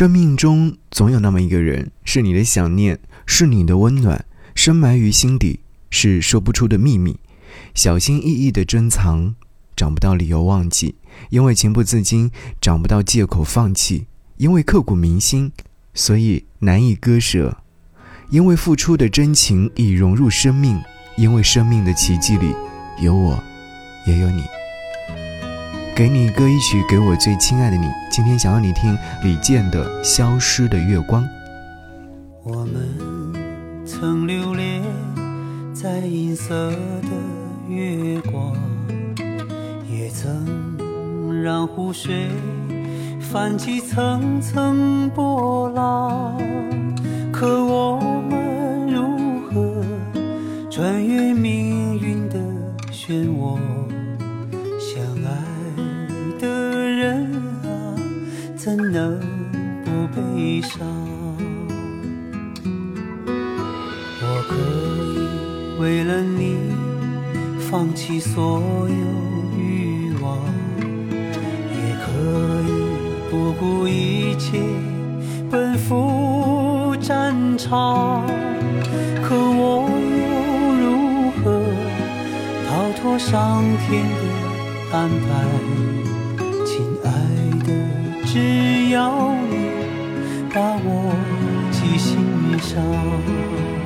生命中总有那么一个人，是你的想念，是你的温暖，深埋于心底，是说不出的秘密，小心翼翼的珍藏，找不到理由忘记，因为情不自禁，找不到借口放弃，因为刻骨铭心，所以难以割舍，因为付出的真情已融入生命，因为生命的奇迹里有我，也有你。给你歌一曲，给我最亲爱的你。今天想要你听李健的《消失的月光》。我们曾留恋在银色的月光，也曾让湖水泛起层层波浪。可我怎能不悲伤？我可以为了你放弃所有欲望，也可以不顾一切奔赴战场。可我又如何逃脱上天的安排？只要你把我记心上。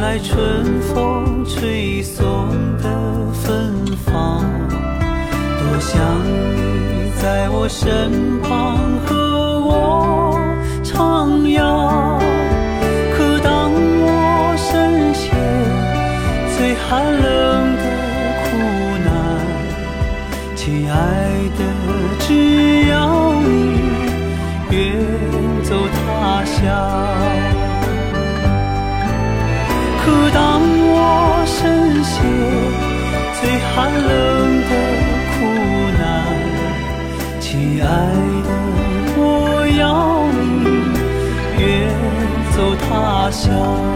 来春风吹送的芬芳，多想你在我身旁和我徜徉。可当我身陷最寒冷的苦难，亲爱的，些最寒冷的苦难，亲爱的，我要你远走他乡。